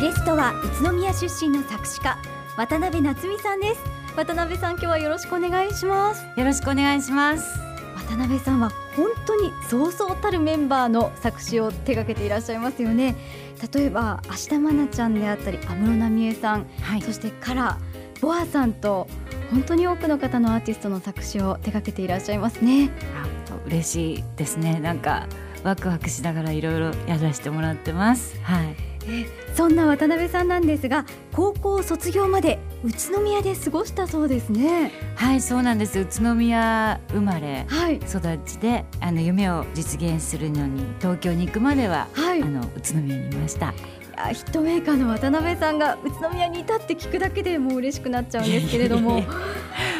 ゲストは宇都宮出身の作詞家渡辺夏美さんです。渡辺さん今日はよろしくお願いします。よろしくお願いします。渡辺さんは本当にそうそうたるメンバーの作詞を手掛けていらっしゃいますよね。例えば芦田愛菜ちゃんであったり安室奈美恵さん、はい、そしてカラーボアさんと本当に多くの方のアーティストの作詞を手掛けていらっしゃいますね。嬉しいですね。なんかワクワクしながらいろいろやらせてもらってます。はいそんな渡辺さんなんですが高校卒業まで宇都宮で過ごしたそうですね。はいそうなんです。宇都宮生まれ、はい、育ちであの夢を実現するのに東京に行くまでは、はい、あの宇都宮にいましたやヒットメーカーの渡辺さんが宇都宮にいたって聞くだけでもう嬉しくなっちゃうんですけれども。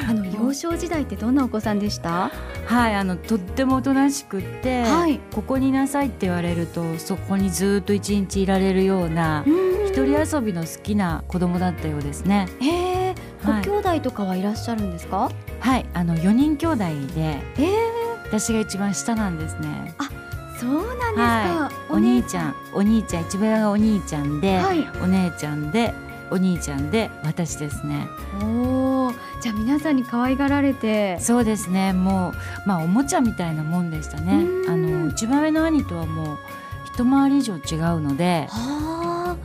あの幼少時代ってどんなお子さんでした？はいあのとってもおとなしくって、はい、ここにいなさいって言われるとそこにずっと一日いられるような一人遊びの好きな子供だったようですね。へえ、ご兄弟とかはいらっしゃるんですか？はいあの四人兄弟で、え私が一番下なんですね。あそうなんですか、はい、お兄ちゃん。お兄ちゃん。一番がお兄ちゃんで、はい、お姉ちゃんでお兄ちゃんで私ですね。おおじゃあ皆さんに可愛がられて。そうですね。もうまあおもちゃみたいなもんでしたね。あの一番上の兄とはもう一回り以上違うので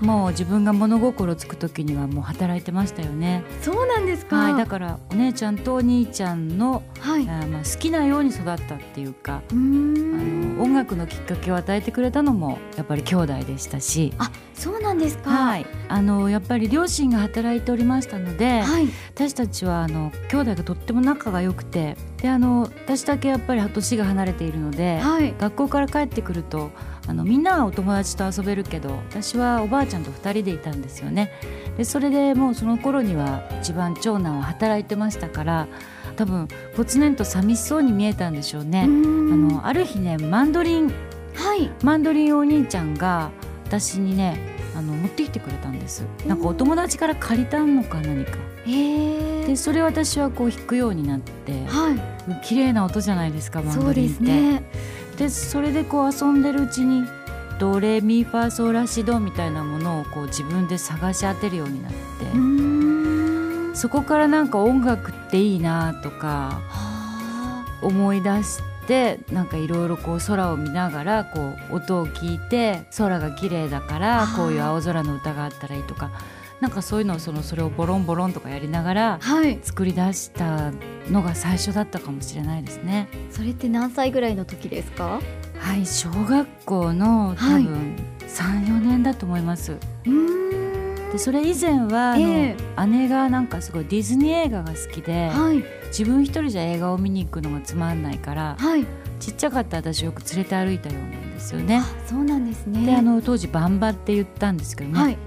もう自分が物心つく時にはもう働いてましたよね。そうなんですか、はい、だからお姉ちゃんとお兄ちゃんの、はい、あまあ好きなように育ったっていうかあの音楽のきっかけを与えてくれたのもやっぱり兄弟でしたし。あそうなんですか、はい、あのやっぱり両親が働いておりましたので、はい、私たちはあの兄弟がとっても仲が良くてであの私だけやっぱり年が離れているので、はい、学校から帰ってくるとあのみんなはお友達と遊べるけど私はおばあちゃんと2人でいたんですよね。でそれでもうその頃には一番長男は働いてましたから多分ぽつねんと寂しそうに見えたんでしょうね。あのある日ねマンドリン、はい、マンドリンお兄ちゃんが私にねあの持ってきてくれたんです。なんかお友達から借りたのか何か。でそれ私はこう弾くようになって、はい、綺麗な音じゃないですかマンドリンって。でそれでこう遊んでるうちにドレミファソラシドみたいなものをこう自分で探し当てるようになって。そこからなんか音楽っていいなとか思い出してなんかいろいろこう空を見ながらこう音を聞いて空が綺麗だからこういう青空の歌があったらいいとか。なんかそういうのをそのそれをボロンボロンとかやりながら作り出したのが最初だったかもしれないですね。それって何歳ぐらいの時ですか？はい小学校の多分三四、年だと思います。でそれ以前は、えー、姉がなんかすごいディズニー映画が好きで、はい、自分一人じゃ映画を見に行くのがつまんないから、はい、ちっちゃかった私よく連れて歩いたようなんですよね。そうなんですね。であの当時バンバって言ったんですけどね、はい、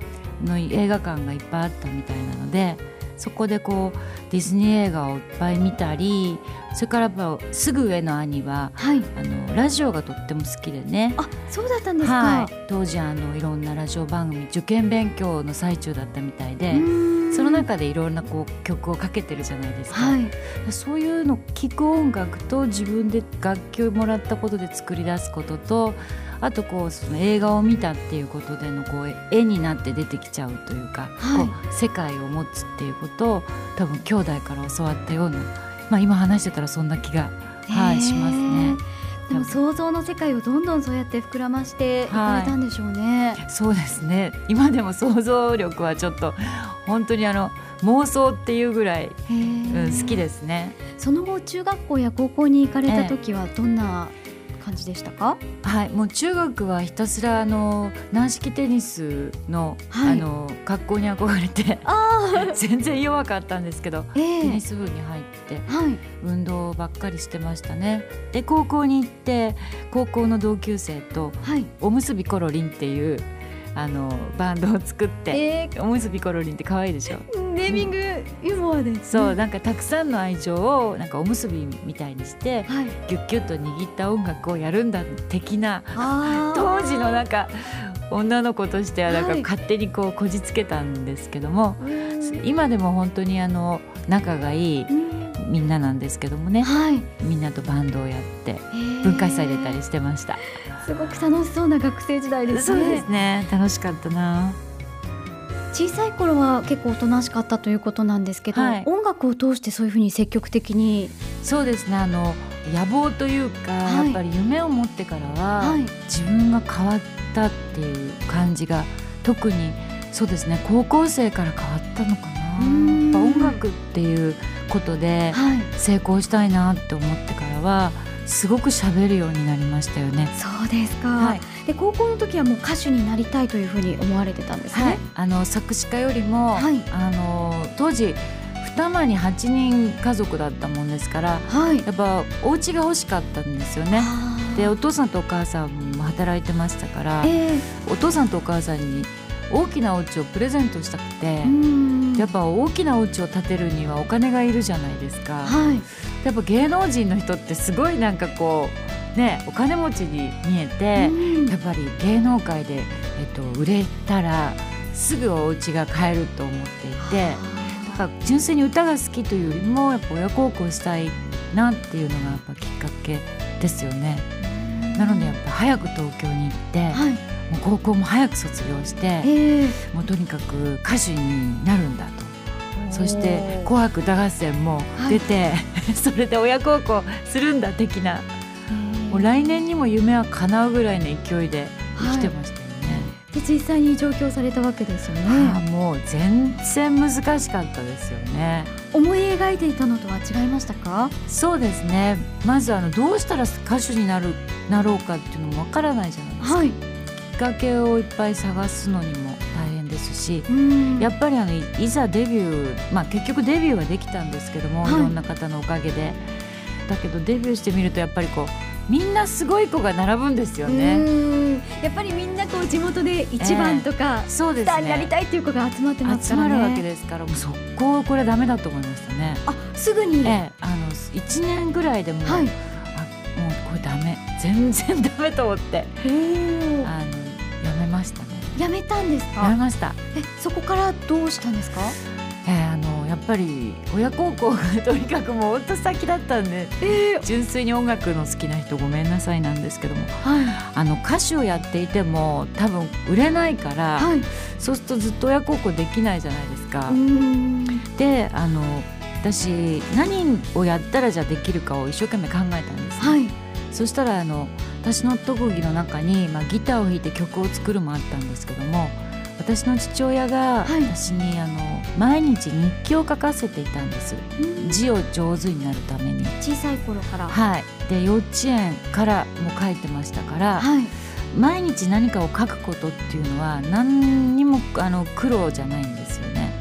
の映画館がいっぱいあったみたいなのでそこでこうディズニー映画をいっぱい見たりそれからやっぱすぐ上の兄は、はい、あのラジオがとっても好きでね。あそうだったんですか、はい、当時あのいろんなラジオ番組受験勉強の最中だったみたいでその中でいろんなこう曲をかけてるじゃないですか、はい、そういうの聴く音楽と自分で楽器をもらったことで作り出すこととあとこうその映画を見たっていうことでのこう絵になって出てきちゃうというか、はい、こう世界を持つっていうことを多分兄弟から教わったような、まあ、今話してたらそんな気が、はい、しますね。でも想像の世界をどんどんそうやって膨らましてい。かれたんでしょうね、はい、そうですね。今でも想像力はちょっと本当にあの妄想っていうぐらい、うん、好きですね。その後中学校や高校に行かれた時はどんな感じでしたか？はいもう中学はひたすらあの軟式テニスの,、はい、あの学校に憧れて 全然弱かったんですけど、えー、テニス部に入って、はい、運動ばっかりしてましたね。で高校に行って高校の同級生と、はい、おむすびコロリンっていうあのバンドを作って、えー、おむすびコロリンって可愛いでしょ？ネーミングユーモアです、ね、そうなんかたくさんの愛情をなんかおむすびみたいにして、はい、ギュッギュッと握った音楽をやるんだ的な当時のなんか女の子としてはなんか勝手にこうこじつけたんですけども、はい、今でも本当にあの仲がいい、みんななんですけどもね、はい、みんなとバンドをやって文化祭出たりしてました。すごく楽しそうな学生時代ですね。そうですね。楽しかったな。小さい頃は結構おとなしかったということなんですけど、はい、音楽を通してそういうふうに積極的にそうですね。あの野望というか、はい、やっぱり夢を持ってからは、はい、自分が変わったっていう感じが特にそうですね高校生から変わったのかな。音楽っていうことで成功したいなって思ってからはすごく喋るようになりましたよね。そうですか。はい、で高校の時はもう歌手になりたいというふうに思われてたんですね。はい、あの作詞家よりも、はい、あの当時二間に8人家族だったもんですから、はい、やっぱお家が欲しかったんですよね。でお父さんとお母さんも働いてましたから、えー、お父さんとお母さんに大きなお家をプレゼントしたくてやっぱ大きなお家を建てるにはお金がいるじゃないですか、はい、やっぱ芸能人の人ってすごいなんかこうねお金持ちに見えてやっぱり芸能界で、えっと、売れたらすぐお家が買えると思っていてだから純粋に歌が好きというよりもやっぱ親孝行したいなっていうのがやっぱきっかけですよね。なのでやっぱ早く東京に行って、はいもう高校も早く卒業して、もうとにかく歌手になるんだと。そして「紅白歌合戦」も出て、はい、それで親孝行するんだ的な。もう来年にも夢は叶うぐらいの勢いで生きてましたよね。はい、で実際に上京されたわけですよね。あもう全然難しかったですよね。思い描いていたのとは違いましたか？そうですね。まずあのどうしたら歌手になるなろうかっていうのもわからないじゃないですか。はいかけをいっぱい探すのにも大変ですし、やっぱりあのいざデビュー、まあ、結局デビューはできたんですけども、はい、いろんな方のおかげで。だけどデビューしてみるとやっぱりこうみんなすごい子が並ぶんですよね。やっぱりみんなこう地元で一番とか、えー、そうですね、スターになりたいっていう子が集まってますからね。集まるわけですからもう速攻これダメだと思いましたね。あすぐに、えー、あの一年ぐらいでも、はい、あもうこれダメ。全然ダメと思って。あのましたね。やめたんですか？やめました。えそこからどうしたんですか？えー、あのやっぱり親孝行がとにかくもうほんと先だったんで、えー、純粋に音楽の好きな人ごめんなさいなんですけども、はい、あの歌手をやっていても多分売れないから、はい、そうするとずっと親孝行できないじゃないですか。であの私何をやったらじゃあできるかを一生懸命考えたんです、ね、はい、そしたらあの私の特技の中に、まあ、ギターを弾いて曲を作るもあったんですけども私の父親が私に、はい、あの毎日日記を書かせていたんです、字を上手になるために。小さい頃から。はい。で幼稚園からも書いてましたから、はい、毎日何かを書くことっていうのは何にもあの苦労じゃないんですよね。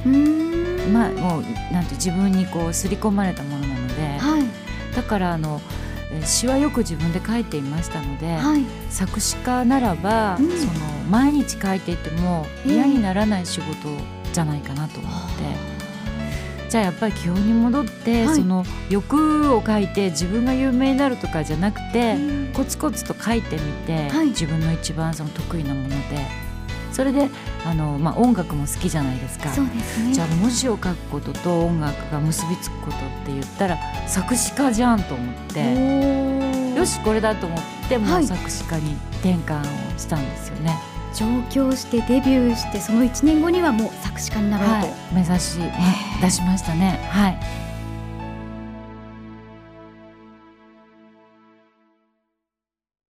まあもうなんて自分にこう刷り込まれたものなので、はい、だからあの詩はよく自分で書いていましたので、はい、作詞家ならば、うん、その毎日書いていても嫌にならない仕事じゃないかなと思って。じゃあやっぱり基本に戻って、はい、その欲を書いて自分が有名になるとかじゃなくて、うん、コツコツと書いてみて、はい、自分の一番その得意なものでそれであの、まあ、音楽も好きじゃないですか。そうですね。じゃあ文字を書くことと音楽が結びつくことって言ったら作詞家じゃんと思ってよしこれだと思ってもう作詞家に転換をしたんですよね。はい上京してデビューしてその1年後にはもう作詞家になろうと、はい、目指し出しましたね。はい